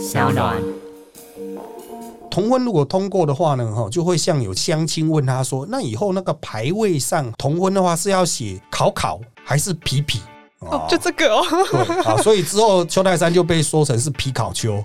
小暖。同婚如果通过的话呢，哈，就会像有乡亲问他说，那以后那个牌位上同婚的话是要写考考还是皮皮？哦，就这个哦。对啊，所以之后邱泰山就被说成是皮考丘。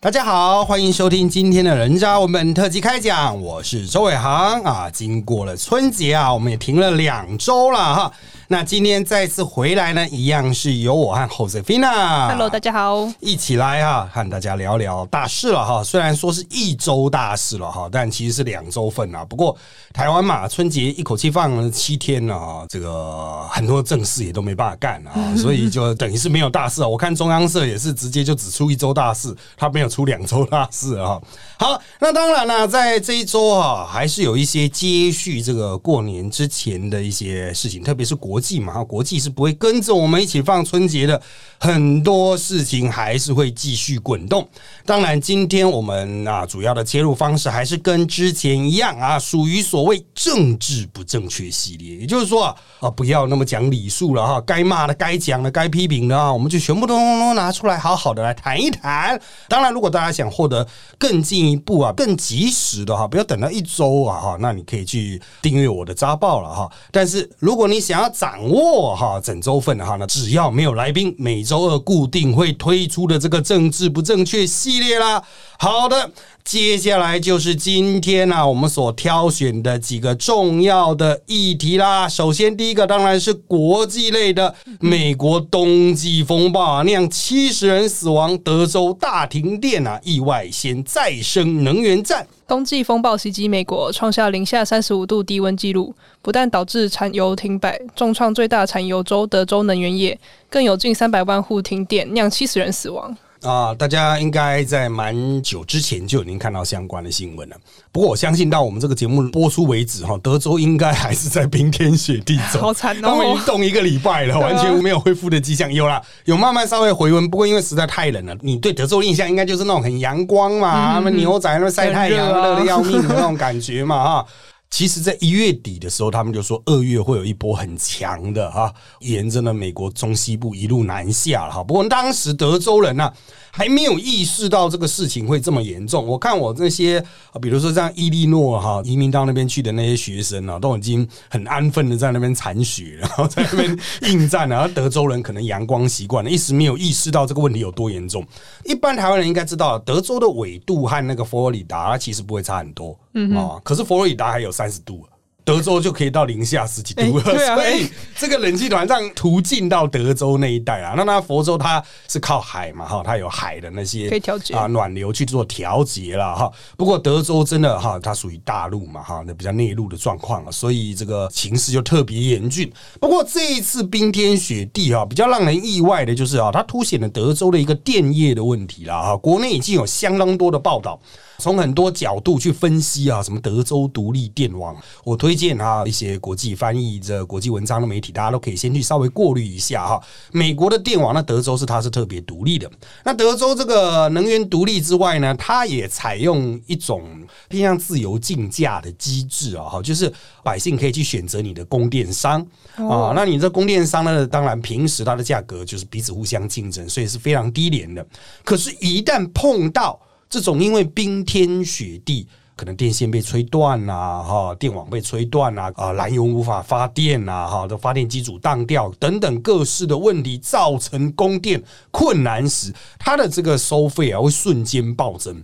大家好，欢迎收听今天的人渣文本特辑开讲，我是周伟航啊。经过了春节啊，我们也停了两周了哈。那今天再次回来呢，一样是由我和 Josefina。Hello，大家好。一起来哈，和大家聊聊大事了哈。虽然说是一周大事了哈，但其实是两周份啊。不过台湾嘛，春节一口气放了七天了啊，这个很多正事也都没办法干啊，所以就等于是没有大事啊。我看中央社也是直接就只出一周大事，他没有出两周大事啊。好，那当然了，在这一周啊，还是有一些接续这个过年之前的一些事情，特别是国际嘛，国际是不会跟着我们一起放春节的，很多事情还是会继续滚动。当然，今天我们啊主要的切入方式还是跟之前一样啊，属于所谓政治不正确系列，也就是说啊，啊不要那么讲礼数了哈，该骂的、该讲的、该批评的啊，我们就全部都都拿出来，好好的来谈一谈。当然，如果大家想获得更进一步啊、更及时的哈，不要等到一周啊哈，那你可以去订阅我的扎报了哈。但是如果你想要掌握哈整周份哈，那只要没有来宾，每周二固定会推出的这个政治不正确系列啦。好的。接下来就是今天呢、啊，我们所挑选的几个重要的议题啦。首先，第一个当然是国际类的，美国冬季风暴啊，酿七十人死亡，德州大停电啊，意外掀再生能源战。冬季风暴袭击美国，创下零下三十五度低温纪录，不但导致产油停摆，重创最大产油州德州能源业，更有近三百万户停电，酿七十人死亡。啊，大家应该在蛮久之前就已经看到相关的新闻了。不过我相信到我们这个节目播出为止，哈，德州应该还是在冰天雪地中，好惨哦！他们已经冻一个礼拜了，完全没有恢复的迹象。有啦，有慢慢稍微回温，不过因为实在太冷了，你对德州印象应该就是那种很阳光嘛，他们牛仔那晒太阳热的要命的那种感觉嘛，哈。其实，在一月底的时候，他们就说二月会有一波很强的哈，沿着呢美国中西部一路南下了哈。不过当时德州人呢、还没有意识到这个事情会这么严重。我看我那些，比如说像伊利诺哈移民到那边去的那些学生啊，都已经很安分的在那边铲雪，然后在那边应战了。然后德州人可能阳光习惯了，一时没有意识到这个问题有多严重。一般台湾人应该知道，德州的纬度和那个佛罗里达其实不会差很多，嗯啊，可是佛罗里达还有三十度。德州就可以到零下十几度了，欸啊、所以这个冷气团让途径到德州那一带啊，那那佛州它是靠海嘛哈，它有海的那些可以调节啊暖流去做调节了哈。不过德州真的哈，它属于大陆嘛哈，那比较内陆的状况啊，所以这个情势就特别严峻。不过这一次冰天雪地啊，比较让人意外的就是啊，它凸显了德州的一个电业的问题了哈。国内已经有相当多的报道。从很多角度去分析啊，什么德州独立电网，我推荐啊一些国际翻译这国际文章的媒体，大家都可以先去稍微过滤一下哈。美国的电网，那德州是它是特别独立的。那德州这个能源独立之外呢，它也采用一种偏向自由竞价的机制啊，哈，就是百姓可以去选择你的供电商啊。那你这供电商呢，当然平时它的价格就是彼此互相竞争，所以是非常低廉的。可是，一旦碰到这种因为冰天雪地，可能电线被吹断呐，哈，电网被吹断呐，啊，燃油无法发电呐，哈，的发电机组当掉等等各式的问题，造成供电困难时，它的这个收费啊会瞬间暴增。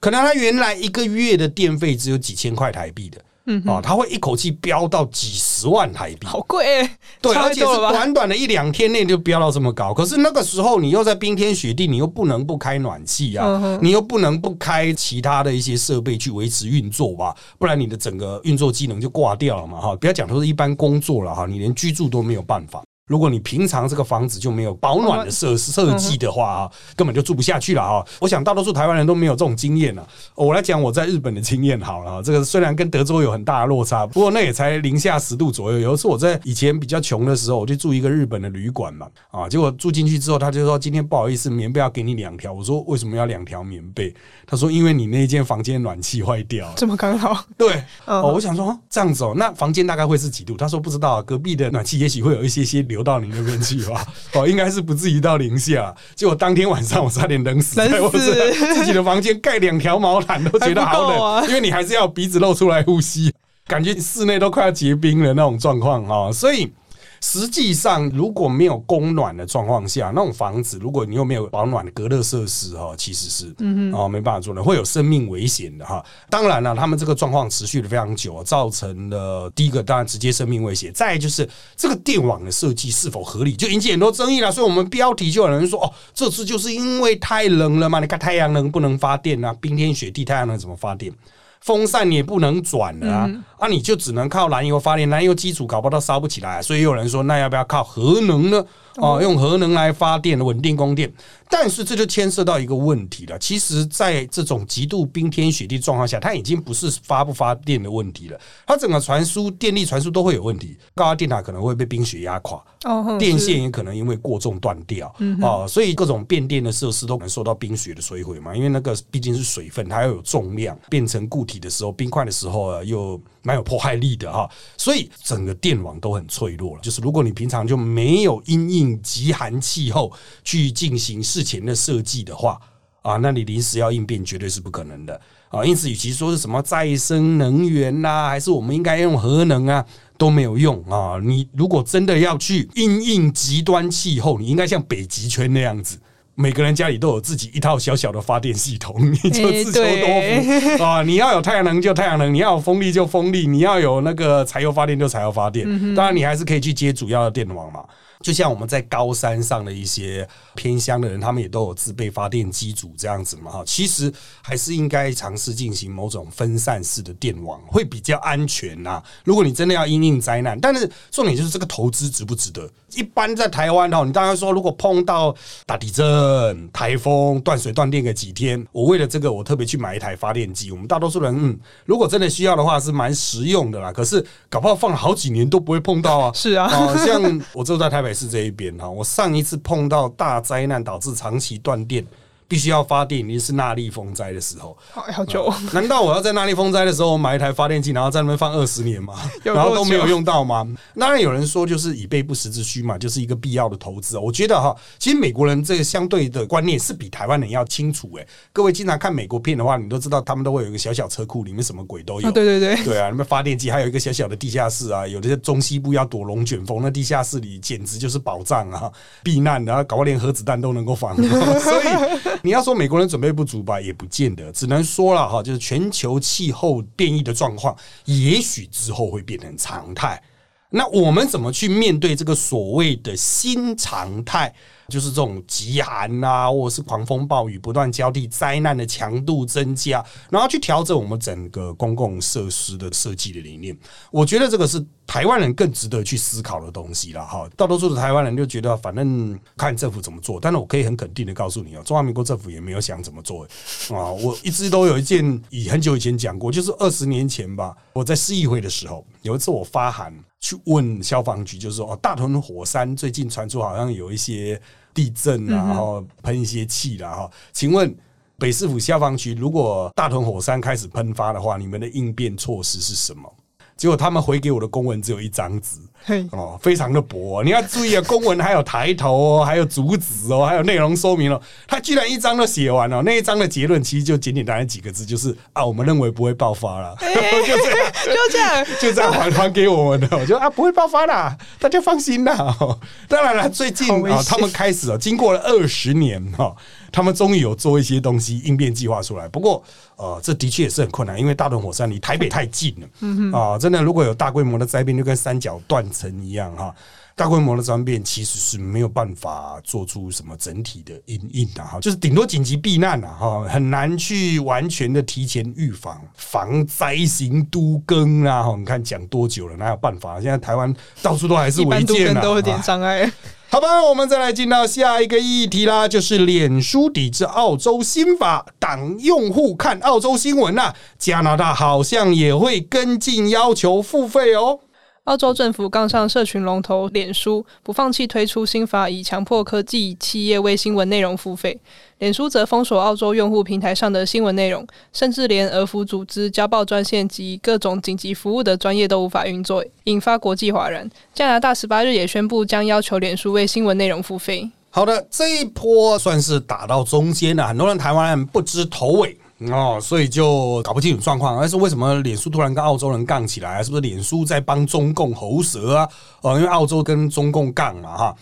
可能它原来一个月的电费只有几千块台币的。嗯，啊，它会一口气飙到几十万台币，好贵！对，而且是短短的一两天内就飙到这么高。可是那个时候你又在冰天雪地，你又不能不开暖气啊，嗯你又不能不开其他的一些设备去维持运作吧，不然你的整个运作机能就挂掉了嘛哈。不要讲说是一般工作了哈，你连居住都没有办法。如果你平常这个房子就没有保暖的设设计的话啊，根本就住不下去了啊！我想大多数台湾人都没有这种经验啊。我来讲我在日本的经验好了，这个虽然跟德州有很大的落差，不过那也才零下十度左右。有一次我在以前比较穷的时候，我就住一个日本的旅馆嘛，啊，结果住进去之后，他就说今天不好意思，棉被要给你两条。我说为什么要两条棉被？他说因为你那间房间暖气坏掉了。这么刚好？对，哦，我想说这样子哦，那房间大概会是几度？他说不知道，隔壁的暖气也许会有一些些流到你那边去吧？哦，应该是不至于到零下。结果当天晚上我差点冷死在我自己的房间，盖两条毛毯都觉得好冷，因为你还是要鼻子露出来呼吸，感觉室内都快要结冰了那种状况啊，所以。实际上，如果没有供暖的状况下，那种房子，如果你又没有保暖的隔热设施哈，其实是嗯哦没办法做的，会有生命危险的哈。当然了，他们这个状况持续的非常久，造成了第一个当然直接生命危险，再就是这个电网的设计是否合理，就引起很多争议了。所以我们标题就有人说哦，这次就是因为太冷了嘛？你看太阳能不能发电啊？冰天雪地，太阳能怎么发电？风扇也不能转了啊，啊，你就只能靠燃油发电，燃油基础搞不到烧不起来，所以有人说，那要不要靠核能呢？哦，用核能来发电，稳定供电。但是这就牵涉到一个问题了。其实，在这种极度冰天雪地状况下，它已经不是发不发电的问题了，它整个传输电力传输都会有问题。高压电塔可能会被冰雪压垮，哦，电线也可能因为过重断掉，哦，所以各种变电的设施都可能受到冰雪的摧毁嘛。因为那个毕竟是水分，它要有重量，变成固体的时候，冰块的时候啊，又蛮有破坏力的哈。所以整个电网都很脆弱了。就是如果你平常就没有因应极寒气候去进行事前的设计的话啊，那你临时要应变绝对是不可能的啊！因此，与其说是什么再生能源呐，还是我们应该用核能啊，都没有用啊！你如果真的要去应应极端气候，你应该像北极圈那样子，每个人家里都有自己一套小小的发电系统，你就自求多福啊！你要有太阳能就太阳能，你要有风力就风力，你要有那个柴油发电就柴油发电。当然，你还是可以去接主要的电网嘛。就像我们在高山上的一些偏乡的人，他们也都有自备发电机组这样子嘛哈。其实还是应该尝试进行某种分散式的电网，会比较安全呐。如果你真的要因应灾难，但是重点就是这个投资值不值得。一般在台湾哈，你当然说如果碰到大地震、台风、断水断电个几天，我为了这个我特别去买一台发电机。我们大多数人嗯，如果真的需要的话是蛮实用的啦。可是搞不好放了好几年都不会碰到啊。是啊，像我住在台北。是这一边哈，我上一次碰到大灾难导致长期断电。必须要发电，已经是纳利风灾的时候，好久。难道我要在纳利风灾的时候买一台发电机，然后在那边放二十年吗？然后都没有用到吗？当然有人说，就是以备不时之需嘛，就是一个必要的投资。我觉得哈，其实美国人这个相对的观念是比台湾人要清楚。哎，各位经常看美国片的话，你都知道他们都会有一个小小车库，里面什么鬼都有。对对对，对啊，那边发电机还有一个小小的地下室啊，有的些中西部要躲龙卷风，那地下室里简直就是宝藏啊，避难然后搞连核子弹都能够防。所以。你要说美国人准备不足吧，也不见得，只能说了哈，就是全球气候变异的状况，也许之后会变成常态。那我们怎么去面对这个所谓的新常态？就是这种极寒啊，或者是狂风暴雨不断交替，灾难的强度增加，然后去调整我们整个公共设施的设计的理念。我觉得这个是台湾人更值得去思考的东西了哈。大多数的台湾人就觉得，反正看政府怎么做。但是我可以很肯定的告诉你哦，中华民国政府也没有想怎么做啊。我一直都有一件，以很久以前讲过，就是二十年前吧，我在市议会的时候，有一次我发函去问消防局，就是说哦，大屯火山最近传出好像有一些。地震啊，然后喷一些气啦哈。请问北市府消防局，如果大屯火山开始喷发的话，你们的应变措施是什么？结果他们回给我的公文只有一张纸。哦，非常的薄，你要注意啊，公文还有抬头哦，还有主旨哦，还有内容说明哦，他居然一张都写完了，那一张的结论其实就简简单单几个字，就是啊，我们认为不会爆发了，就这样，就这样，就这样还还给我们的，我就啊，不会爆发啦，大家放心啦。当然了，最近啊，他们开始了，经过了二十年哈，他们终于有做一些东西应变计划出来，不过呃，这的确也是很困难，因为大屯火山离台北太近了，啊，真的如果有大规模的灾变，就跟三角断。层一样哈，大规模的灾变其实是没有办法做出什么整体的应应的哈，就是顶多紧急避难了哈，很难去完全的提前预防防灾型都更啊哈，你看讲多久了，哪有办法？现在台湾到处都还是违建都有点障碍。好吧，我们再来进到下一个议题啦，就是脸书抵制澳洲新法，挡用户看澳洲新闻呐，加拿大好像也会跟进要求付费哦。澳洲政府杠上社群龙头脸书，不放弃推出新法，以强迫科技企业为新闻内容付费。脸书则封锁澳洲用户平台上的新闻内容，甚至连俄服组织、家暴专线及各种紧急服务的专业都无法运作，引发国际哗然。加拿大十八日也宣布将要求脸书为新闻内容付费。好的，这一波算是打到中间了，很多人台湾人不知头尾。哦，所以就搞不清楚状况，但是为什么脸书突然跟澳洲人杠起来？是不是脸书在帮中共喉舌啊？哦，因为澳洲跟中共杠嘛，哈，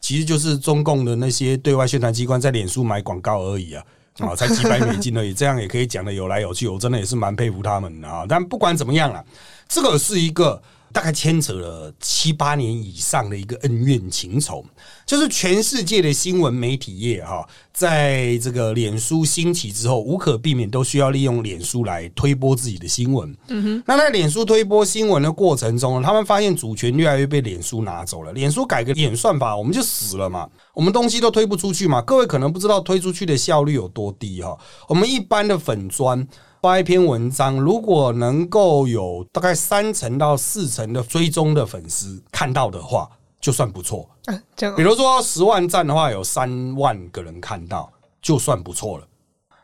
其实就是中共的那些对外宣传机关在脸书买广告而已啊，啊，才几百美金而已，这样也可以讲的有来有去，我真的也是蛮佩服他们的啊。但不管怎么样了，这个是一个。大概牵扯了七八年以上的一个恩怨情仇，就是全世界的新闻媒体业哈，在这个脸书兴起之后，无可避免都需要利用脸书来推播自己的新闻。嗯哼，那在脸书推播新闻的过程中，他们发现主权越来越被脸书拿走了。脸书改个演算法，我们就死了嘛，我们东西都推不出去嘛。各位可能不知道推出去的效率有多低哈，我们一般的粉砖。发一篇文章，如果能够有大概三成到四成的追踪的粉丝看到的话，就算不错。嗯，比如说十万赞的话，有三万个人看到，就算不错了。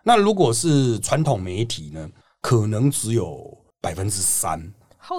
那如果是传统媒体呢，可能只有百分之三，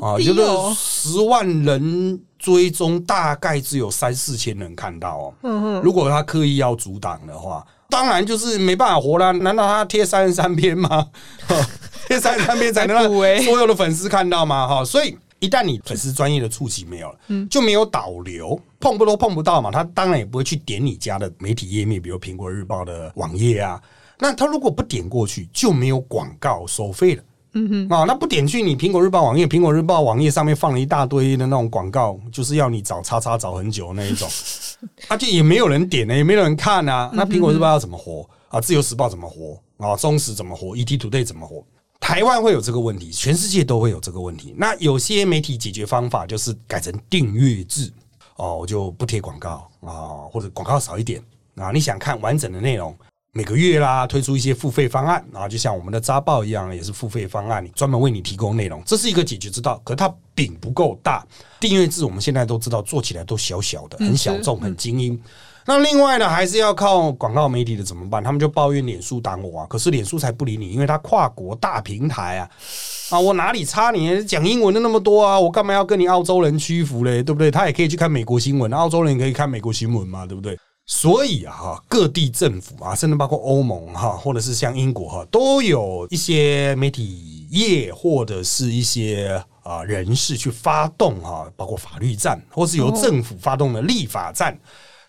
啊，就是十万人追踪，大概只有三四千人看到哦。嗯嗯，如果他刻意要阻挡的话。当然就是没办法活了，难道他贴三十三篇吗？贴三十三篇才能让所有的粉丝看到吗？哈，所以一旦你粉丝专业的触及没有了，嗯，就没有导流，碰不都碰不到嘛。他当然也不会去点你家的媒体页面，比如苹果日报的网页啊。那他如果不点过去，就没有广告收费了。嗯哼，啊，那不点去你苹果日报网页，苹果日报网页上面放了一大堆的那种广告，就是要你找叉叉找很久那一种。他就也没有人点呢，也没有人看啊。那苹果日报要怎么活啊？自由时报怎么活啊？中时怎么活？ET Today 怎么活？台湾会有这个问题，全世界都会有这个问题。那有些媒体解决方法就是改成订阅制哦，我就不贴广告啊，或者广告少一点啊。你想看完整的内容，每个月啦推出一些付费方案啊，就像我们的扎报一样，也是付费方案，专门为你提供内容，这是一个解决之道。可它饼不够大。订阅制我们现在都知道，做起来都小小的，很小众，很精英。那另外呢，还是要靠广告媒体的怎么办？他们就抱怨脸书挡我啊，可是脸书才不理你，因为它跨国大平台啊啊，我哪里差你？讲英文的那么多啊，我干嘛要跟你澳洲人屈服嘞？对不对？他也可以去看美国新闻，澳洲人也可以看美国新闻嘛，对不对？所以啊，各地政府啊，甚至包括欧盟哈，或者是像英国哈，都有一些媒体业或者是一些。啊，人士去发动哈，包括法律战，或是由政府发动的立法战，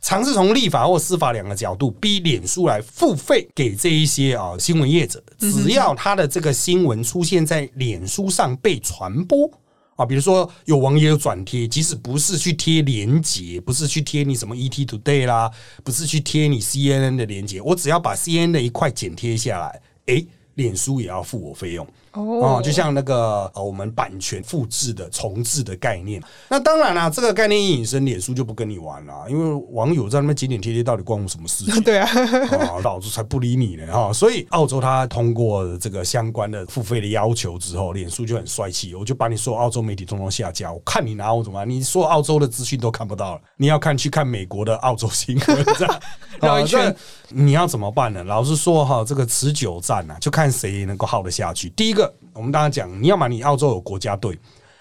尝试从立法或司法两个角度逼脸书来付费给这一些啊新闻业者。只要他的这个新闻出现在脸书上被传播啊，比如说有网友转贴，即使不是去贴链接，不是去贴你什么 ET Today 啦，不是去贴你 CNN 的链接，我只要把 CNN 的一块剪贴下来，诶，脸书也要付我费用。哦，就像那个呃，我们版权复制的重置的概念。那当然啦，这个概念一引申，脸书就不跟你玩了，因为网友在那边点点贴贴，到底关我什么事情？对啊，老子才不理你呢哈！所以澳洲他通过这个相关的付费的要求之后，脸书就很帅气，我就把你所有澳洲媒体通通下架。我看你拿我怎么？你说澳洲的资讯都看不到了，你要看去看美国的澳洲新闻，绕一圈，你要怎么办呢？老实说哈，这个持久战啊，就看谁能够耗得下去。第一个。我们刚刚讲，你要么你澳洲有国家队，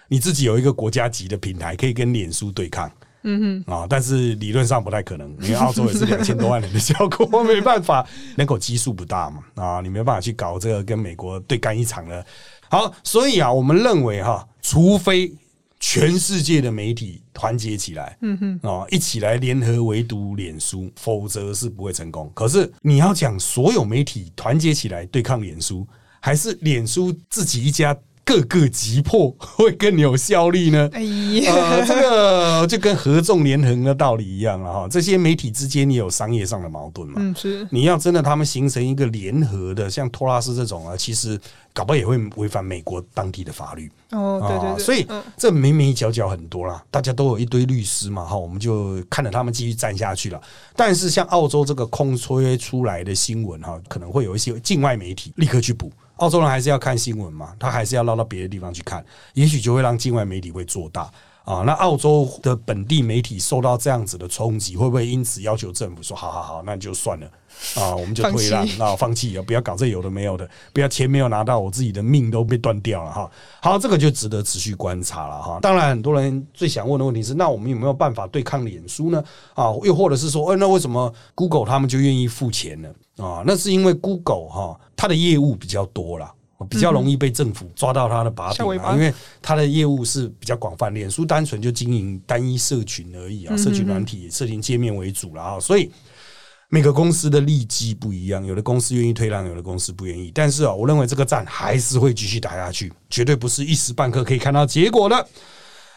你自己有一个国家级的平台，可以跟脸书对抗，嗯哼啊，但是理论上不太可能，因为澳洲也是两千多万人的效果，没办法，人口基数不大嘛，啊，你没办法去搞这个跟美国对干一场的。好，所以啊，我们认为哈，除非全世界的媒体团结起来，嗯哼啊，一起来联合围堵脸书，否则是不会成功。可是你要讲所有媒体团结起来对抗脸书。还是脸书自己一家各个击破会更有效力呢？哎呀，这个就跟合纵连横的道理一样了哈。这些媒体之间也有商业上的矛盾嘛。嗯，是。你要真的他们形成一个联合的，像托拉斯这种啊，其实搞不好也会违反美国当地的法律。哦，对对对。所以这眉眉角角很多啦，大家都有一堆律师嘛哈，我们就看着他们继续站下去了。但是像澳洲这个空吹出来的新闻哈，可能会有一些境外媒体立刻去补。澳洲人还是要看新闻嘛，他还是要绕到别的地方去看，也许就会让境外媒体会做大啊，那澳洲的本地媒体受到这样子的冲击，会不会因此要求政府说，好好好，那就算了啊，我们就退让，那放弃啊，不要搞这有的没有的，不要钱没有拿到，我自己的命都被断掉了哈。好，这个就值得持续观察了哈。当然，很多人最想问的问题是，那我们有没有办法对抗脸书呢？啊，又或者是说，哎，那为什么 Google 他们就愿意付钱呢？啊，那是因为 Google 哈，它的业务比较多了。比较容易被政府抓到他的把柄啊，因为他的业务是比较广泛。脸书单纯就经营单一社群而已啊，社群软体、社群界面为主了啊，所以每个公司的利基不一样，有的公司愿意退让，有的公司不愿意。但是啊，我认为这个战还是会继续打下去，绝对不是一时半刻可以看到结果的。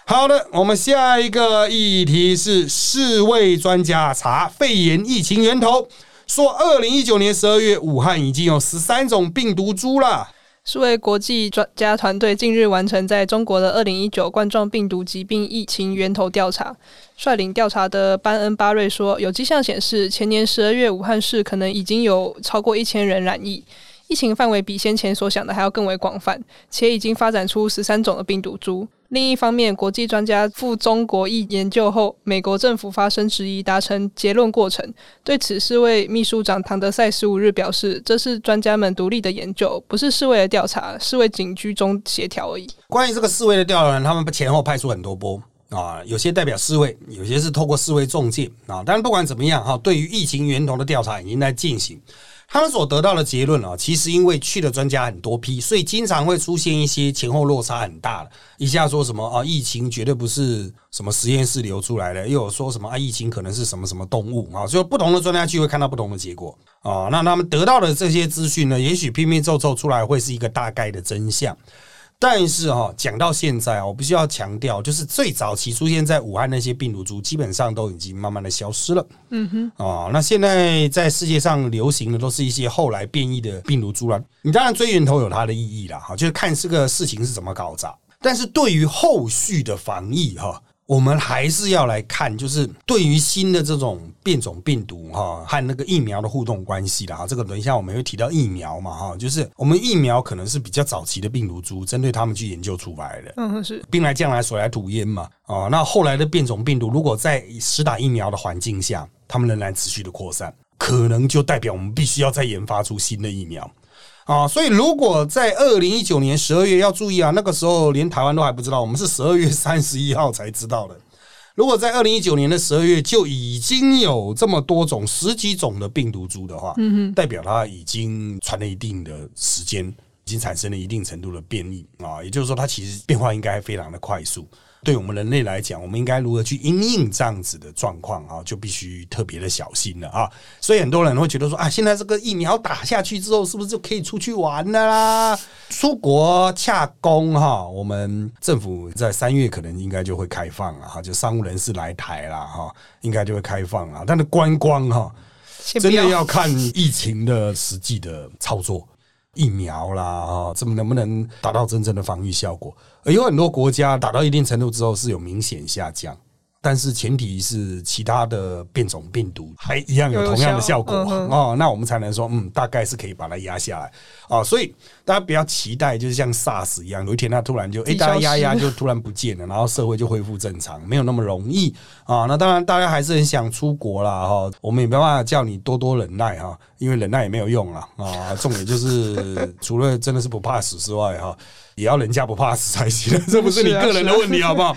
好的，我们下一个议题是世卫专家查肺炎疫情源头，说二零一九年十二月武汉已经有十三种病毒株了。是位国际专家团队近日完成在中国的二零一九冠状病毒疾病疫情源头调查。率领调查的班恩巴瑞说，有迹象显示，前年十二月武汉市可能已经有超过一千人染疫。疫情范围比先前所想的还要更为广泛，且已经发展出十三种的病毒株。另一方面，国际专家赴中国一研究后，美国政府发生质疑，达成结论过程。对此，世卫秘书长唐德赛十五日表示，这是专家们独立的研究，不是世卫的调查，世卫仅居中协调而已。关于这个世卫的调查，他们前后派出很多波啊，有些代表世卫，有些是透过世卫中介啊。但是不管怎么样哈，对于疫情源头的调查已经在进行。他们所得到的结论啊，其实因为去的专家很多批，所以经常会出现一些前后落差很大的。一下说什么啊，疫情绝对不是什么实验室流出来的；又有说什么啊，疫情可能是什么什么动物啊。所以不同的专家去会看到不同的结果啊。那他们得到的这些资讯呢，也许拼拼凑凑出来会是一个大概的真相。但是哈，讲到现在啊，我必须要强调，就是最早期出现在武汉那些病毒株，基本上都已经慢慢的消失了。嗯哼，哦，那现在在世界上流行的都是一些后来变异的病毒株了。你当然追源头有它的意义啦，哈，就是看这个事情是怎么搞砸。但是对于后续的防疫，哈。我们还是要来看，就是对于新的这种变种病毒哈和那个疫苗的互动关系的哈，这个等一下我们会提到疫苗嘛哈，就是我们疫苗可能是比较早期的病毒株，针对他们去研究出来的，嗯是。兵来将来水来土掩嘛。哦，那后来的变种病毒如果在实打疫苗的环境下，他们仍然持续的扩散，可能就代表我们必须要再研发出新的疫苗。啊，所以如果在二零一九年十二月要注意啊，那个时候连台湾都还不知道，我们是十二月三十一号才知道的。如果在二零一九年的十二月就已经有这么多种十几种的病毒株的话，嗯代表它已经传了一定的时间，已经产生了一定程度的变异啊，也就是说，它其实变化应该非常的快速。对我们人类来讲，我们应该如何去应应这样子的状况啊？就必须特别的小心了啊！所以很多人会觉得说啊，现在这个疫苗打下去之后，是不是就可以出去玩了啦？出国洽公哈，我们政府在三月可能应该就会开放了哈，就商务人士来台了哈，应该就会开放了。但是观光哈，真的要看疫情的实际的操作。疫苗啦，啊，这么能不能达到真正的防御效果？有很多国家打到一定程度之后是有明显下降。但是前提是其他的变种病毒还一样有同样的效果哦，那我们才能说嗯，大概是可以把它压下来啊。所以大家不要期待，就是像 SARS 一样，有一天它突然就哎，大家压压就突然不见了，然后社会就恢复正常，没有那么容易啊。那当然，大家还是很想出国啦哈，我们也没办法叫你多多忍耐哈，因为忍耐也没有用了啊。重点就是除了真的是不怕死之外哈，也要人家不怕死才行，这不是你个人的问题好不好？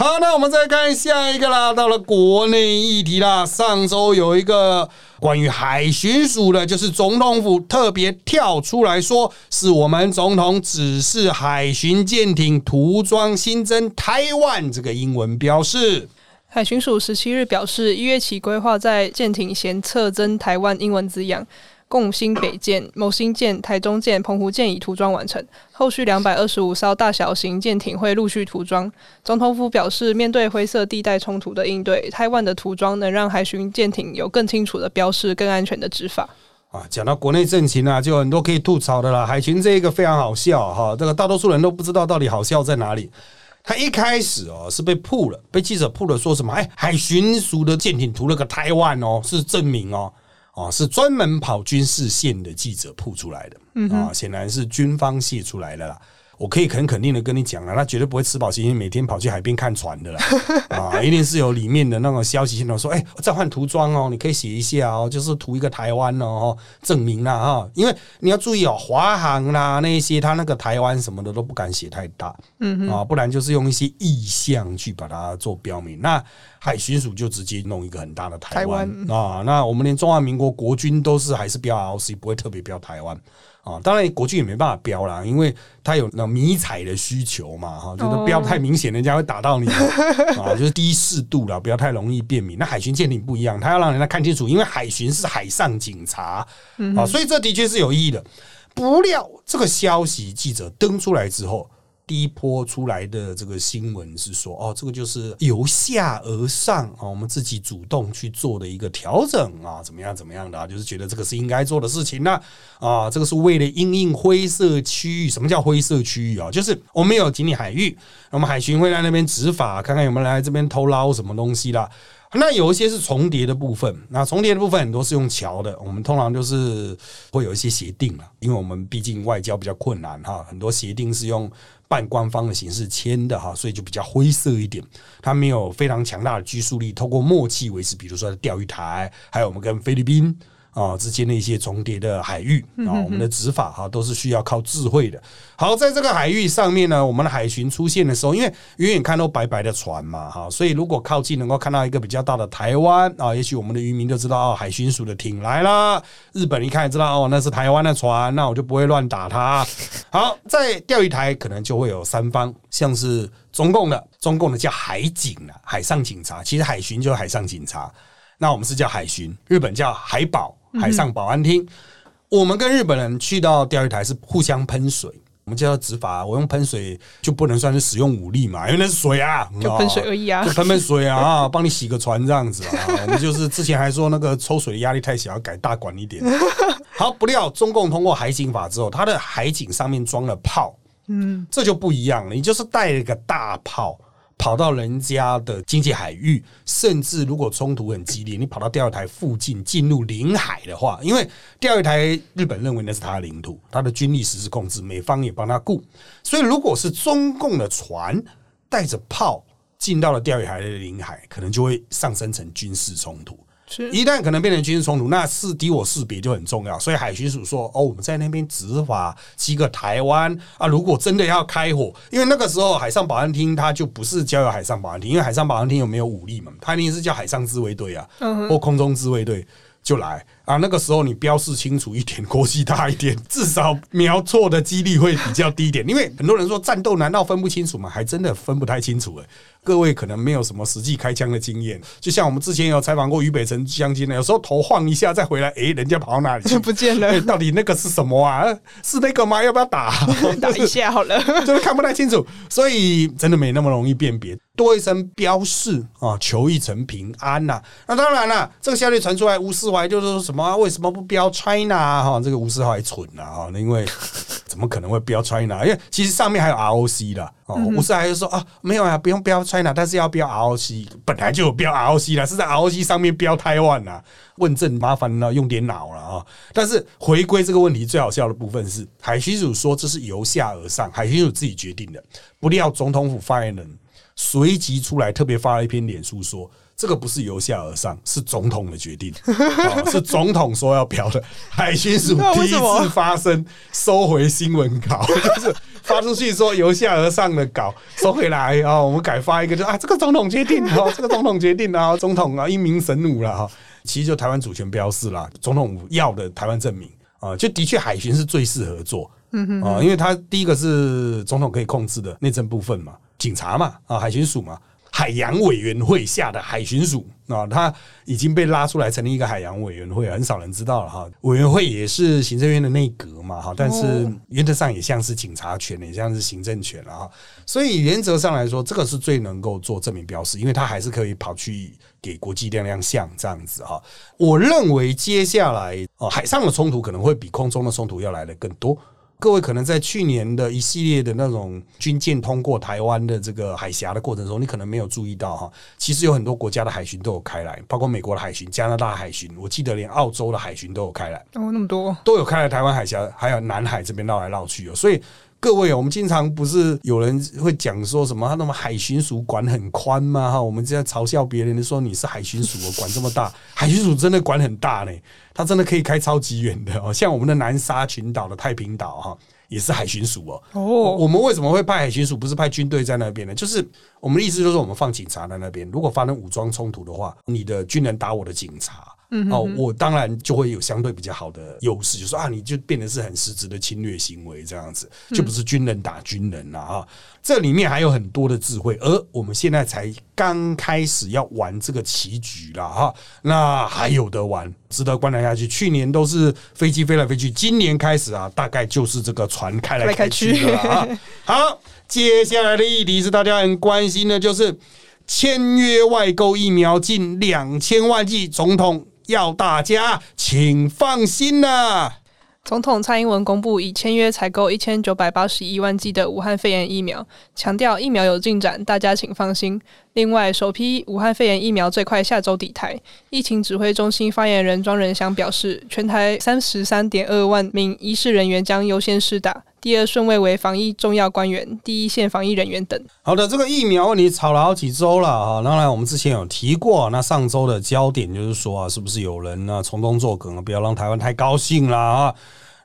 好，那我们再看下一个啦，到了国内议题啦。上周有一个关于海巡署的，就是总统府特别跳出来说，是我们总统指示海巡舰艇涂装新增台湾这个英文标示。海巡署十七日表示，一月起规划在舰艇前侧增台湾英文字样。共新北舰、某新舰、台中舰、澎湖舰已涂装完成，后续两百二十五艘大小型舰艇会陆续涂装。总统府表示，面对灰色地带冲突的应对，台湾的涂装能让海巡舰艇有更清楚的标示、更安全的执法。啊，讲到国内政情啊，就很多可以吐槽的啦。海巡这一个非常好笑哈，这个大多数人都不知道到底好笑在哪里。他一开始哦是被曝了，被记者曝了，说什么？哎，海巡署的舰艇涂了个台湾哦，是证明哦。哦，是专门跑军事线的记者铺出来的啊，显然是军方泄出来的啦。我可以很肯定的跟你讲啊，他绝对不会吃饱心心每天跑去海边看船的啦，啊，一定是有里面的那种消息线头说，哎，再换涂装哦，你可以写一下哦，就是涂一个台湾哦，证明啦哈，因为你要注意哦，华航啦那一些，他那个台湾什么的都不敢写太大，嗯啊，不然就是用一些意象去把它做标明。那海巡署就直接弄一个很大的台湾啊，那我们连中华民国国军都是还是标 ROC，不会特别标台湾。啊，当然国军也没办法标啦，因为他有那迷彩的需求嘛，哈，就是标太明显，人家会打到你啊，就是低适度了，不要太容易辨明。那海巡舰艇不一样，他要让人家看清楚，因为海巡是海上警察啊，所以这的确是有意义的。不料这个消息记者登出来之后。第一波出来的这个新闻是说，哦，这个就是由下而上啊，我们自己主动去做的一个调整啊，怎么样怎么样的啊，就是觉得这个是应该做的事情呢啊，这个是为了应应灰色区域。什么叫灰色区域啊？就是我们有经理海域，我们海巡会在那边执法，看看有没有来这边偷捞什么东西啦。那有一些是重叠的部分，那重叠的部分很多是用桥的，我们通常就是会有一些协定了，因为我们毕竟外交比较困难哈，很多协定是用。半官方的形式签的哈，所以就比较灰色一点。它没有非常强大的拘束力，透过默契维持，比如说钓鱼台，还有我们跟菲律宾。啊，之间的一些重叠的海域啊，我们的执法哈都是需要靠智慧的。好，在这个海域上面呢，我们的海巡出现的时候，因为远远看都白白的船嘛，哈，所以如果靠近能够看到一个比较大的台湾啊，也许我们的渔民就知道哦，海巡署的艇来了。日本一看也知道哦，那是台湾的船，那我就不会乱打它。好，在钓鱼台可能就会有三方，像是中共的，中共的叫海警啊，海上警察，其实海巡就是海上警察，那我们是叫海巡，日本叫海保。海上保安厅，我们跟日本人去到钓鱼台是互相喷水，我们叫执法。我用喷水就不能算是使用武力嘛，因为那是水啊，就喷水而已啊，就喷喷水啊，帮你洗个船这样子啊。我们就是之前还说那个抽水的压力太小，要改大管一点。好，不料中共通过海警法之后，它的海警上面装了炮，嗯，这就不一样了，你就是带了一个大炮。跑到人家的经济海域，甚至如果冲突很激烈，你跑到钓鱼台附近进入领海的话，因为钓鱼台日本认为那是他的领土，他的军力实施控制，美方也帮他顾，所以如果是中共的船带着炮进到了钓鱼台的领海，可能就会上升成军事冲突。一旦可能变成军事冲突，那是敌我识别就很重要。所以海巡署说：“哦，我们在那边执法，几个台湾啊。如果真的要开火，因为那个时候海上保安厅它就不是交由海上保安厅，因为海上保安厅有没有武力嘛？它一定是叫海上自卫队啊，或空中自卫队就来啊。那个时候你标示清楚一点，国际大一点，至少瞄错的几率会比较低一点。因为很多人说战斗难道分不清楚吗？还真的分不太清楚哎。”各位可能没有什么实际开枪的经验，就像我们之前有采访过俞北辰将军呢，有时候头晃一下再回来，哎，人家跑到哪里去 不见了？到底那个是什么啊？是那个吗？要不要打？打一下好了，就是看不太清楚，所以真的没那么容易辨别。多一声标示啊，求一层平安呐。那当然了，这个消息传出来，吴世怀就是说什么？为什么不标 China 哈？这个吴世怀蠢了哈，因为。怎么可能会标 China？因为其实上面还有 ROC 的哦。吴世还就说啊，没有啊，不用标 China，但是要标 ROC，本来就有标 ROC 啦，是在 ROC 上面标台湾呐。问政麻烦了，用点脑了啊。但是回归这个问题，最好笑的部分是海巡署说这是由下而上，海巡署自己决定的。不料总统府发言人随即出来特别发了一篇脸书说。这个不是由下而上，是总统的决定，是总统说要标的。海巡署第一次发声，收回新闻稿，就是发出去说由下而上的稿收回来啊，我们改发一个，就啊，这个总统决定啊，这个总统决定啊，总统啊，英明神武了哈。其实就台湾主权标示啦，总统要的台湾证明啊，就的确海巡是最适合做啊，因为他第一个是总统可以控制的内政部分嘛，警察嘛啊，海巡署嘛。海洋委员会下的海巡署啊，他已经被拉出来成立一个海洋委员会，很少人知道了哈。委员会也是行政院的内阁嘛哈，但是原则上也像是警察权，也像是行政权了哈。所以原则上来说，这个是最能够做证明标识，因为他还是可以跑去给国际亮亮相这样子哈。我认为接下来哦，海上的冲突可能会比空中的冲突要来的更多。各位可能在去年的一系列的那种军舰通过台湾的这个海峡的过程中，你可能没有注意到哈，其实有很多国家的海巡都有开来，包括美国的海巡、加拿大海巡，我记得连澳洲的海巡都有开来。哦，那么多都有开来台湾海峡，还有南海这边绕来绕去哦。所以各位，我们经常不是有人会讲说什么他那么海巡署管很宽吗？哈，我们这样嘲笑别人说你是海巡署，管这么大，海巡署真的管很大呢，他真的可以开超级远的哦，像我们的南沙群岛的太平岛哈。也是海巡署哦。哦，我们为什么会派海巡署？不是派军队在那边呢？就是我们的意思，就是我们放警察在那边。如果发生武装冲突的话，你的军人打我的警察。哦，我当然就会有相对比较好的优势，就说啊，你就变得是很实质的侵略行为，这样子就不是军人打军人了啊。这里面还有很多的智慧，而我们现在才刚开始要玩这个棋局了哈。那还有的玩，值得观察下去。去年都是飞机飞来飞去，今年开始啊，大概就是这个船开来开去了啊。好，接下来的议题是大家很关心的，就是签约外购疫苗近两千万剂，总统。要大家请放心呐！总统蔡英文公布已签约采购一千九百八十一万剂的武汉肺炎疫苗，强调疫苗有进展，大家请放心。另外，首批武汉肺炎疫苗最快下周抵台。疫情指挥中心发言人庄仁祥表示，全台三十三点二万名医事人员将优先施打。第二顺位为防疫重要官员、第一线防疫人员等。好的，这个疫苗问题吵了好几周了啊！当然，我们之前有提过，那上周的焦点就是说啊，是不是有人呢从中作梗，不要让台湾太高兴了啊？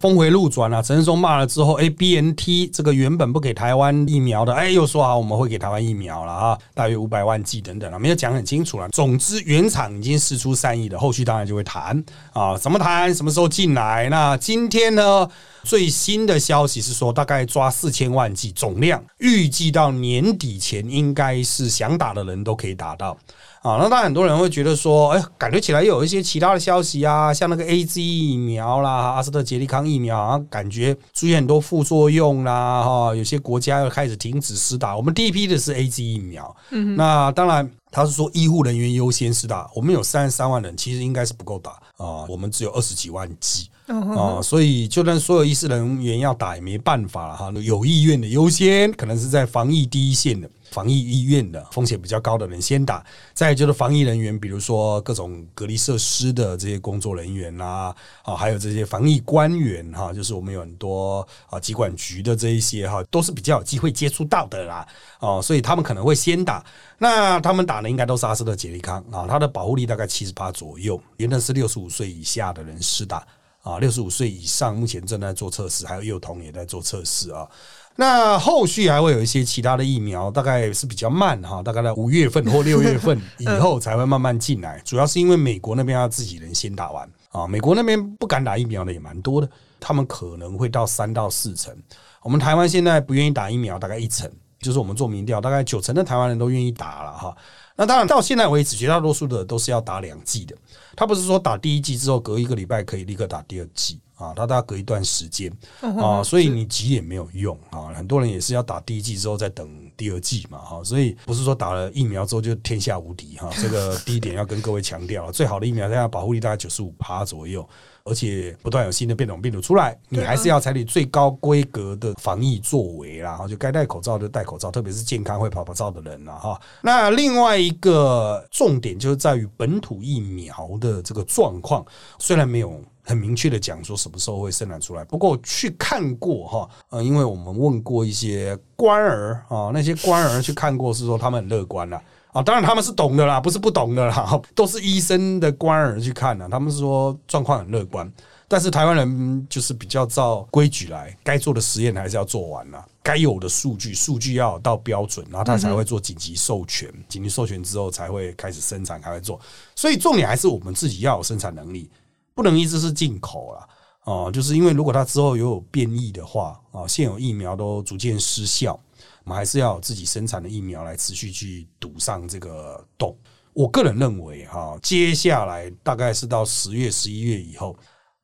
峰回路转啊，陈世忠骂了之后，哎，B N T 这个原本不给台湾疫苗的，哎，又说好我们会给台湾疫苗了啊，大约五百万剂等等了，没有讲很清楚了。总之，原厂已经释出善意的，后续当然就会谈啊，怎么谈，什么时候进来？那今天呢，最新的消息是说，大概抓四千万剂总量，预计到年底前，应该是想打的人都可以打到。啊，那当然很多人会觉得说，哎，感觉起来又有一些其他的消息啊，像那个 A Z 疫苗啦，阿斯特捷利康疫苗，啊感觉出现很多副作用啦，哈，有些国家又开始停止施打。我们第一批的是 A Z 疫苗，嗯，那当然他是说医护人员优先施打，我们有三十三万人，其实应该是不够打啊，我们只有二十几万剂啊，所以就算所有医师人员要打也没办法了哈，有意愿的优先，可能是在防疫第一线的。防疫医院的风险比较高的人先打，再就是防疫人员，比如说各种隔离设施的这些工作人员啦，啊，还有这些防疫官员哈，就是我们有很多啊，疾管局的这一些哈，都是比较有机会接触到的啦，哦，所以他们可能会先打。那他们打的应该都是阿斯特杰利康啊，它的保护力大概七十八左右，原的是六十五岁以下的人施打啊，六十五岁以上目前正在做测试，还有幼童也在做测试啊。那后续还会有一些其他的疫苗，大概是比较慢哈，大概在五月份或六月份 以后才会慢慢进来。主要是因为美国那边要自己人先打完啊，美国那边不敢打疫苗的也蛮多的，他们可能会到三到四成。我们台湾现在不愿意打疫苗，大概一成，就是我们做民调，大概九成的台湾人都愿意打了哈。那当然到现在为止，绝大多数的都是要打两剂的，他不是说打第一剂之后隔一个礼拜可以立刻打第二剂。啊，它大概隔一段时间啊，所以你急也没有用啊。很多人也是要打第一剂之后再等第二剂嘛，哈。所以不是说打了疫苗之后就天下无敌哈。这个第一点要跟各位强调，最好的疫苗现在保护力大概九十五趴左右，而且不断有新的变种病毒出来，你还是要采取最高规格的防疫作为啦。哈，就该戴口罩就戴口罩，特别是健康会跑跑照的人了哈。那另外一个重点就是在于本土疫苗的这个状况，虽然没有。很明确的讲说什么时候会生产出来，不过去看过哈，呃，因为我们问过一些官儿啊，那些官儿去看过是说他们很乐观了啊，当然他们是懂的啦，不是不懂的啦，都是医生的官儿去看的，他们是说状况很乐观，但是台湾人就是比较照规矩来，该做的实验还是要做完了，该有的数据数据要到标准，然后他才会做紧急授权，紧急授权之后才会开始生产，才会做，所以重点还是我们自己要有生产能力。不能一直是进口了哦，就是因为如果它之后有变异的话啊，现有疫苗都逐渐失效，我们还是要自己生产的疫苗来持续去堵上这个洞。我个人认为哈，接下来大概是到十月、十一月以后，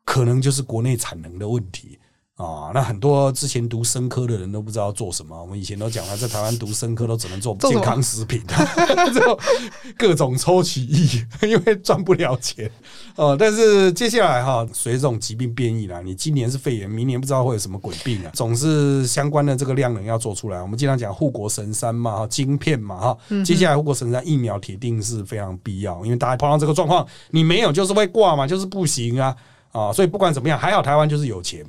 可能就是国内产能的问题。啊，那很多之前读生科的人都不知道做什么。我们以前都讲了，在台湾读生科都只能做健康食品，做各种抽取液，因为赚不了钱。哦，但是接下来哈，随着这种疾病变异啦，你今年是肺炎，明年不知道会有什么鬼病啊，总是相关的这个量能要做出来。我们经常讲护国神山嘛，哈，晶片嘛，哈，接下来护国神山疫苗铁定是非常必要，因为大家碰到这个状况，你没有就是会挂嘛，就是不行啊，啊，所以不管怎么样，还好台湾就是有钱。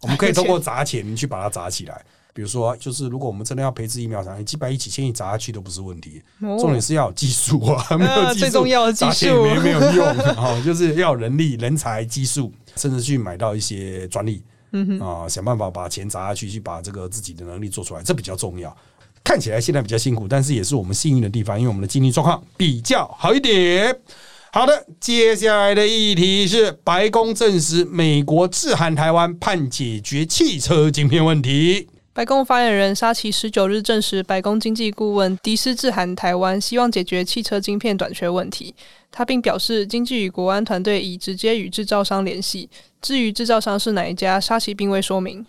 我们可以通过砸钱去把它砸起来。比如说，就是如果我们真的要培植疫苗厂，几百亿、几千亿砸下去都不是问题。哦重点是要有技术啊，没有技术，最重要的技术砸钱没没有用啊，就是要人力、人才、技术，甚至去买到一些专利，嗯啊，想办法把钱砸下去，去把这个自己的能力做出来，这比较重要。看起来现在比较辛苦，但是也是我们幸运的地方，因为我们的经济状况比较好一点。好的，接下来的议题是白宫证实美国致函台湾，盼解决汽车晶片问题。白宫发言人沙奇十九日证实，白宫经济顾问迪斯致函台湾，希望解决汽车晶片短缺问题。他并表示，经济与国安团队已直接与制造商联系。至于制造商是哪一家，沙奇并未说明。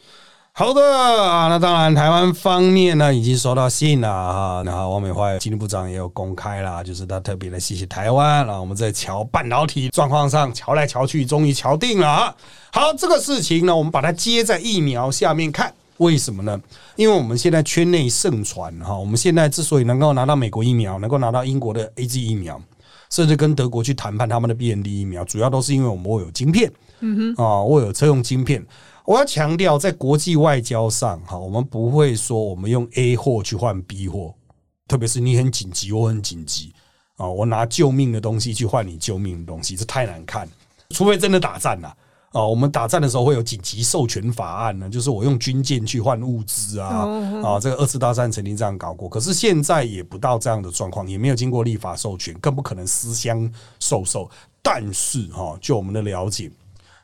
好的啊，那当然，台湾方面呢已经收到信了哈，然后王美花经济部长也有公开啦，就是他特别的谢谢台湾啊，我们在瞧半导体状况上瞧来瞧去，终于瞧定了啊。好，这个事情呢，我们把它接在疫苗下面看。为什么呢？因为我们现在圈内盛传哈，我们现在之所以能够拿到美国疫苗，能够拿到英国的 A G 疫苗，甚至跟德国去谈判他们的 B N D 疫苗，主要都是因为我们握有晶片，嗯哼，啊，握有车用晶片。我要强调，在国际外交上，哈，我们不会说我们用 A 货去换 B 货，特别是你很紧急，我很紧急啊，我拿救命的东西去换你救命的东西，这太难看。除非真的打仗了啊，我们打仗的时候会有紧急授权法案呢，就是我用军舰去换物资啊啊，这个二次大战曾经这样搞过，可是现在也不到这样的状况，也没有经过立法授权，更不可能私相授受。但是哈，就我们的了解。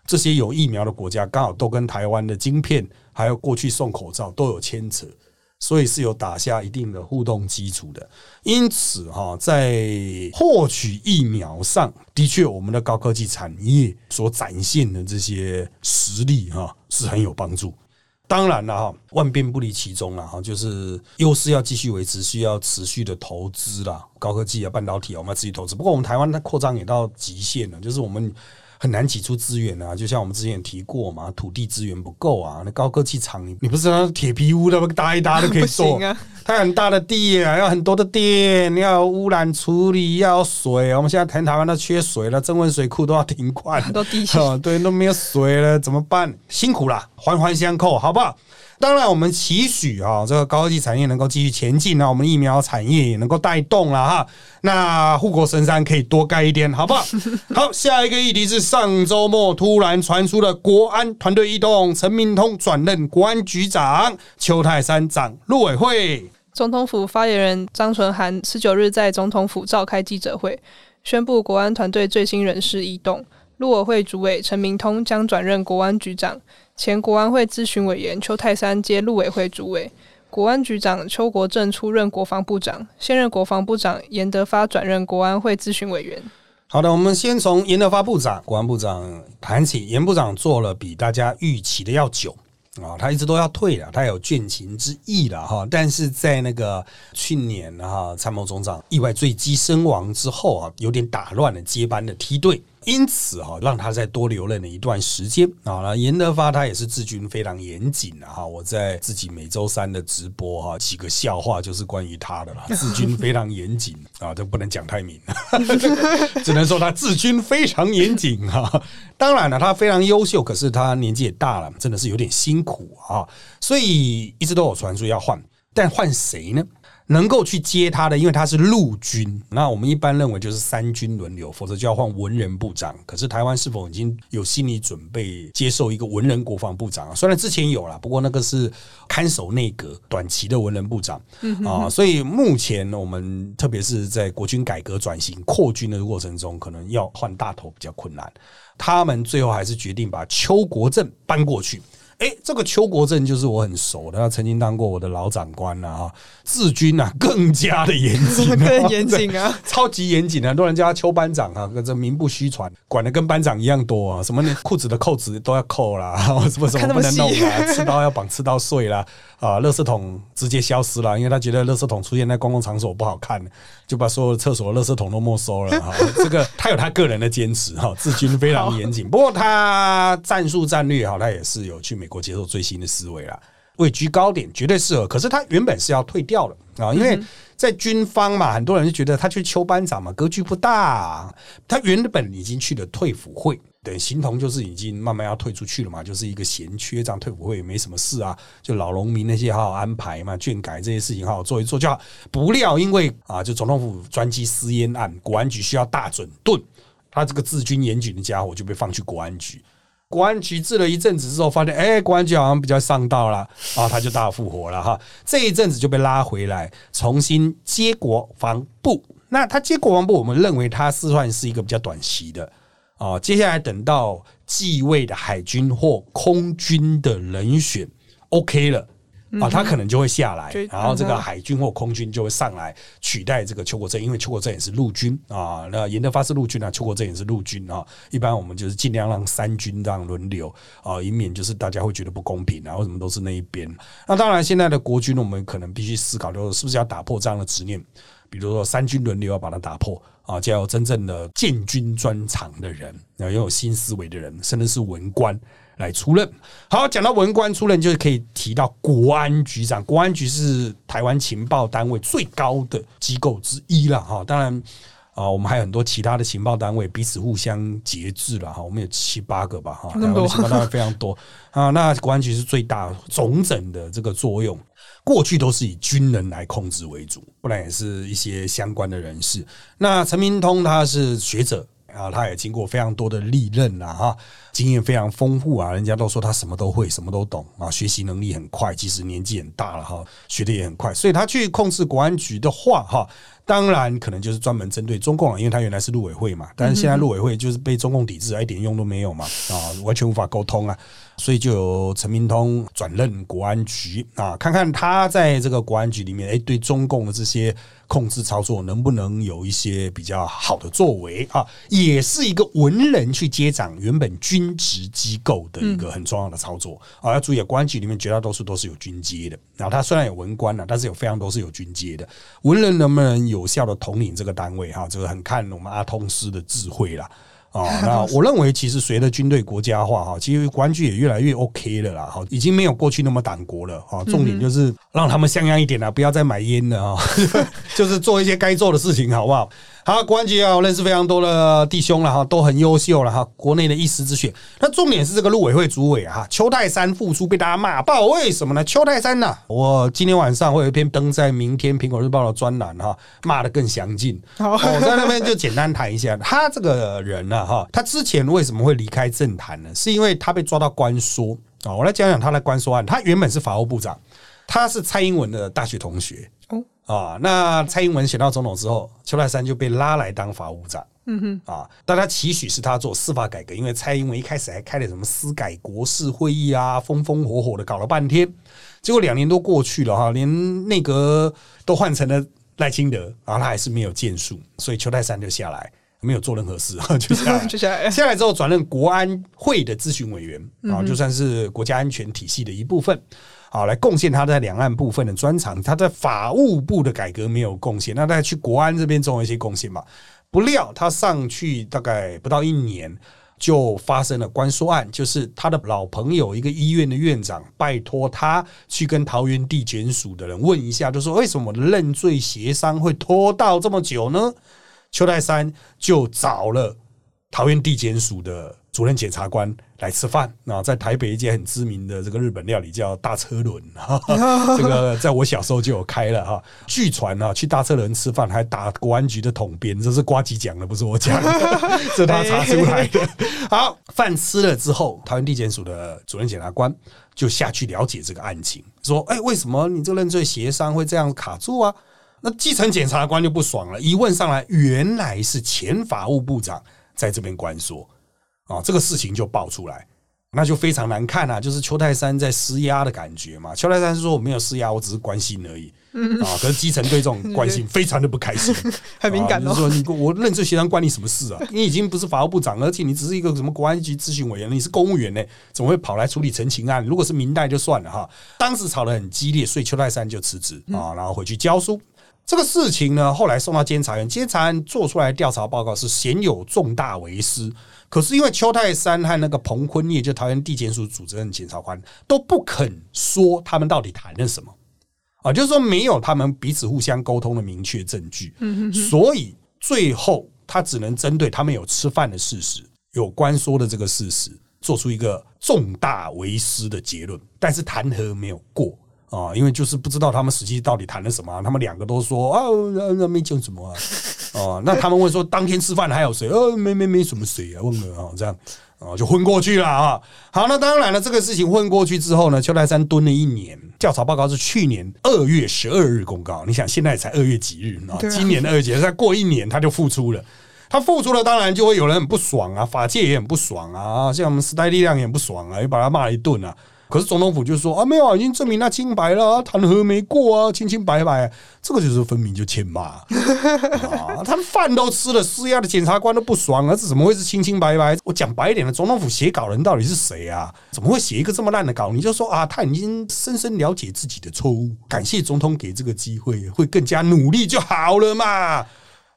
这些有疫苗的国家刚好都跟台湾的晶片，还有过去送口罩都有牵扯，所以是有打下一定的互动基础的。因此，哈，在获取疫苗上的确，我们的高科技产业所展现的这些实力，哈，是很有帮助。当然了，哈，万变不离其宗了，哈，就是优势要继续维持，需要持续的投资啦，高科技啊，半导体啊，我们要持续投资。不过，我们台湾的扩张也到极限了，就是我们。很难挤出资源啊，就像我们之前提过嘛，土地资源不够啊。那高科技厂，你你不是道铁皮屋那么搭一搭都可以做 啊？它很大的地啊，要很多的电，要污染处理，要水。我们现在谈台湾都缺水了，增温水库都要停灌，都低 对，都没有水了，怎么办？辛苦了，环环相扣，好不好？当然，我们期许啊，这个高科技产业能够继续前进，那我们疫苗产业也能够带动了哈。那护国神山可以多盖一点，好不好？好，下一个议题是上周末突然传出的国安团队异动，陈明通转任国安局长，邱泰山长陆委会。总统府发言人张纯涵十九日在总统府召开记者会，宣布国安团队最新人事异动，陆委会主委陈明通将转任国安局长。前国安会咨询委员邱泰山接陆委会主委，国安局长邱国正出任国防部长，现任国防部长严德发转任国安会咨询委员。好的，我们先从严德发部长、国安部长谈起。严部长做了比大家预期的要久啊，他一直都要退了，他有倦勤之意了哈。但是在那个去年哈参谋总长意外坠机身亡之后啊，有点打乱了接班的梯队。因此哈，让他再多留任了一段时间啊。那严德发他也是治军非常严谨的哈。我在自己每周三的直播哈，几个笑话就是关于他的啦。治军非常严谨啊，这不能讲太明，只能说他治军非常严谨哈。当然了，他非常优秀，可是他年纪也大了，真的是有点辛苦啊。所以一直都有传说要换，但换谁呢？能够去接他的，因为他是陆军，那我们一般认为就是三军轮流，否则就要换文人部长。可是台湾是否已经有心理准备接受一个文人国防部长啊？虽然之前有了，不过那个是看守内阁短期的文人部长啊，所以目前我们特别是在国军改革转型扩军的过程中，可能要换大头比较困难。他们最后还是决定把邱国正搬过去。哎，这个邱国正就是我很熟的，他曾经当过我的老长官了啊。治军啊，更加的严谨，更严谨啊，超级严谨啊。很多人叫他邱班长啊，这名不虚传，管的跟班长一样多啊。什么裤子的扣子都要扣啦，什么什么不能弄啊，刺刀要绑刺刀碎啦，啊，垃圾桶直接消失了，因为他觉得垃圾桶出现在公共场所不好看，就把所有的厕所的垃圾桶都没收了哈。这个他有他个人的坚持哈，治军非常严谨。不过他战术战略哈，他也是有去美国接受最新的思维啦。位居高点，绝对适合。可是他原本是要退掉了啊，因为在军方嘛，很多人就觉得他去邱班长嘛，格局不大。他原本已经去了退辅会对，形同就是已经慢慢要退出去了嘛，就是一个闲缺，这样退伍会也没什么事啊，就老农民那些好好安排嘛，卷改这些事情好好做一做就好。不料因为啊，就总统府专机私烟案，国安局需要大整顿，他这个治军严谨的家伙就被放去国安局。国安局治了一阵子之后，发现哎，国安局好像比较上道了，啊，他就大复活了哈。这一阵子就被拉回来，重新接国防部。那他接国防部，我们认为他是算是一个比较短期的啊。接下来等到继位的海军或空军的人选 OK 了。啊，他可能就会下来，然后这个海军或空军就会上来取代这个邱国正，因为邱国正也是陆军啊，那严德发是陆军啊，邱国正也是陆军啊。一般我们就是尽量让三军这样轮流啊，以免就是大家会觉得不公平啊，为什么都是那一边？那当然，现在的国军我们可能必须思考，就是是不是要打破这样的执念，比如说三军轮流要把它打破啊，就要真正的建军专长的人，要拥有新思维的人，甚至是文官。来出任好，讲到文官出任，就是可以提到国安局长。国安局是台湾情报单位最高的机构之一了哈。当然啊，我们还有很多其他的情报单位彼此互相节制了哈。我们有七八个吧哈，情报单位非常多啊。那国安局是最大总整的这个作用，过去都是以军人来控制为主，不然也是一些相关的人士。那陈明通他是学者。啊，他也经过非常多的历任啊哈，经验非常丰富啊，人家都说他什么都会，什么都懂啊，学习能力很快，即使年纪很大了哈，学的也很快，所以他去控制国安局的话哈，当然可能就是专门针对中共了，因为他原来是陆委会嘛，但是现在陆委会就是被中共抵制，一点用都没有嘛，啊，完全无法沟通啊。所以就由陈明通转任国安局啊，看看他在这个国安局里面，哎，对中共的这些控制操作能不能有一些比较好的作为啊？也是一个文人去接掌原本军职机构的一个很重要的操作啊。要注意，国安局里面绝大多数都是有军阶的，然后他虽然有文官了，但是有非常多是有军阶的。文人能不能有效的统领这个单位哈？这个很看我们阿通师的智慧啦。啊，那 我认为其实随着军队国家化哈，其实国安局也越来越 OK 了啦，哈，已经没有过去那么党国了哈。重点就是让他们像样一点啦，不要再买烟了啊，就是做一些该做的事情，好不好？好，国安局啊，我认识非常多的弟兄了哈，都很优秀了哈，国内的一时之选。那重点是这个陆委会主委啊，邱泰山复出被大家骂爆，为什么呢？邱泰山呐，我今天晚上会有一篇登在明天苹果日报的专栏哈，骂的更详尽。我在那边就简单谈一下，他这个人呢哈，他之前为什么会离开政坛呢？是因为他被抓到官说啊，我来讲讲他的官说案。他原本是法务部长，他是蔡英文的大学同学。啊，那蔡英文选到总统之后，邱泰山就被拉来当法务长。嗯哼，啊，大家期许是他做司法改革，因为蔡英文一开始还开了什么司改国事会议啊，风风火火的搞了半天，结果两年都过去了哈，连内阁都换成了赖清德，然后他还是没有建树，所以邱泰山就下来，没有做任何事，就下来，就下来，下来之后转任国安会的咨询委员，啊，就算是国家安全体系的一部分。好，来贡献他在两岸部分的专长。他在法务部的改革没有贡献，那他去国安这边总有一些贡献嘛？不料他上去大概不到一年，就发生了官说案，就是他的老朋友一个医院的院长拜托他去跟桃园地检署的人问一下，就说为什么我的认罪协商会拖到这么久呢？邱泰山就找了桃园地检署的。主任检察官来吃饭啊，在台北一间很知名的这个日本料理叫大车轮，这个在我小时候就有开了哈。据传啊，去大车轮吃饭还打国安局的统编，这是瓜吉讲的，不是我讲的，是他查出来的。好，饭吃了之后，台湾地检署的主任检察官就下去了解这个案情，说：“哎，为什么你这个认罪协商会这样卡住啊？”那基层检察官就不爽了，一问上来，原来是前法务部长在这边关说。啊，这个事情就爆出来，那就非常难看啊！就是邱泰山在施压的感觉嘛。邱泰山是说我没有施压，我只是关心而已。啊，可是基层对这种关心 非常的不开心，很敏感。就是说你我认罪协商关你什么事啊？你已经不是法务部长，而且你只是一个什么国安局咨询委员，你是公务员呢，怎么会跑来处理陈情案？如果是明代就算了哈。当时吵得很激烈，所以邱泰山就辞职啊，然后回去教书。这个事情呢，后来送到监察院，监察院做出来调查报告是鲜有重大违失。可是因为邱泰山和那个彭坤业，就桃园地检署主任检察官都不肯说他们到底谈了什么啊，就是说没有他们彼此互相沟通的明确证据。所以最后他只能针对他们有吃饭的事实，有关说的这个事实，做出一个重大为师的结论，但是弹劾没有过啊，因为就是不知道他们实际到底谈了什么啊，他们两个都说啊，那那没讲什么啊，哦，那他们问说当天吃饭还有谁？呃，没没没什么谁啊，问了啊，这样。啊，就混过去了啊！好，那当然了，这个事情混过去之后呢，邱泰山蹲了一年。调查报告是去年二月十二日公告，你想现在才二月几日啊？今年的二月几日，再过一年他就复出了。他付出了，当然就会有人很不爽啊，法界也很不爽啊，像我们时代力量也很不爽啊，又把他骂一顿啊。可是总统府就说啊，没有，啊已经证明他清白了，弹劾没过啊，清清白白，这个就是分明就欠骂 啊！他们饭都吃了，施压的检察官都不爽，儿子怎么会是清清白白？我讲白一点的，总统府写稿人到底是谁啊？怎么会写一个这么烂的稿？你就说啊，他已经深深了解自己的错误，感谢总统给这个机会，会更加努力就好了嘛。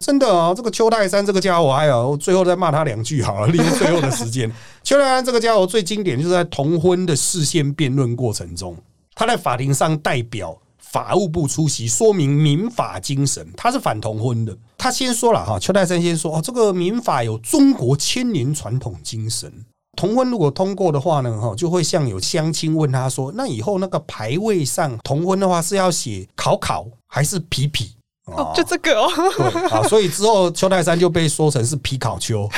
真的哦，这个邱泰山这个家伙，还有最后再骂他两句好了，利用最后的时间。邱泰山这个家伙最经典，就是在同婚的事先辩论过程中，他在法庭上代表法务部出席，说明民法精神，他是反同婚的。他先说了哈，邱泰山先说哦，这个民法有中国千年传统精神，同婚如果通过的话呢，哈，就会像有乡亲问他说，那以后那个牌位上同婚的话是要写考考还是皮皮？哦，就这个哦，对啊，所以之后邱泰山就被说成是皮卡丘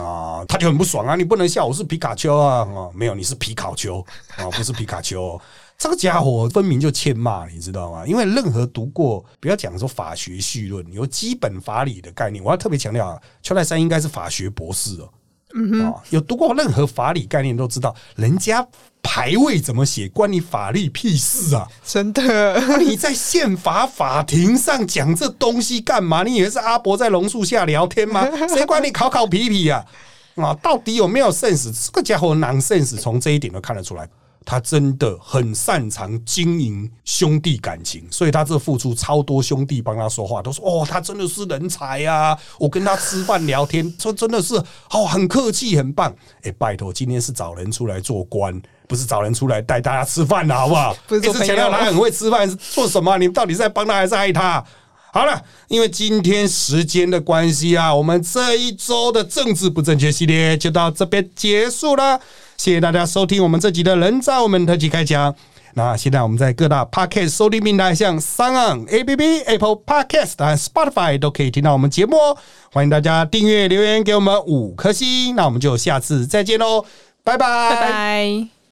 啊，他就很不爽啊，你不能笑我是皮卡丘啊，啊，没有，你是皮卡丘啊，不是皮卡丘，这个家伙分明就欠骂，你知道吗？因为任何读过，不要讲说法学绪论，有基本法理的概念，我要特别强调啊，邱泰山应该是法学博士哦。嗯哼，有读过任何法理概念都知道，人家排位怎么写，关你法律屁事啊！真的，你在宪法法庭上讲这东西干嘛？你以为是阿伯在榕树下聊天吗？谁管你考考皮皮啊？啊，到底有没有 sense？这个家伙 nonsense，从这一点都看得出来。他真的很擅长经营兄弟感情，所以他这付出超多兄弟帮他说话，都说哦，他真的是人才呀！我跟他吃饭聊天，说真的是哦，很客气，很棒。哎，拜托，今天是找人出来做官，不是找人出来带大家吃饭的好不好？不是强调他很会吃饭，是做什么？你们到底是在帮他还是爱他？好了，因为今天时间的关系啊，我们这一周的政治不正确系列就到这边结束了。谢谢大家收听我们这集的人造我们特辑开讲。那现在我们在各大 Podcast 收听平台，像 s o n A P P、Apple Podcast 和 Spotify 都可以听到我们节目哦。欢迎大家订阅、留言给我们五颗星。那我们就下次再见喽，拜拜，拜拜。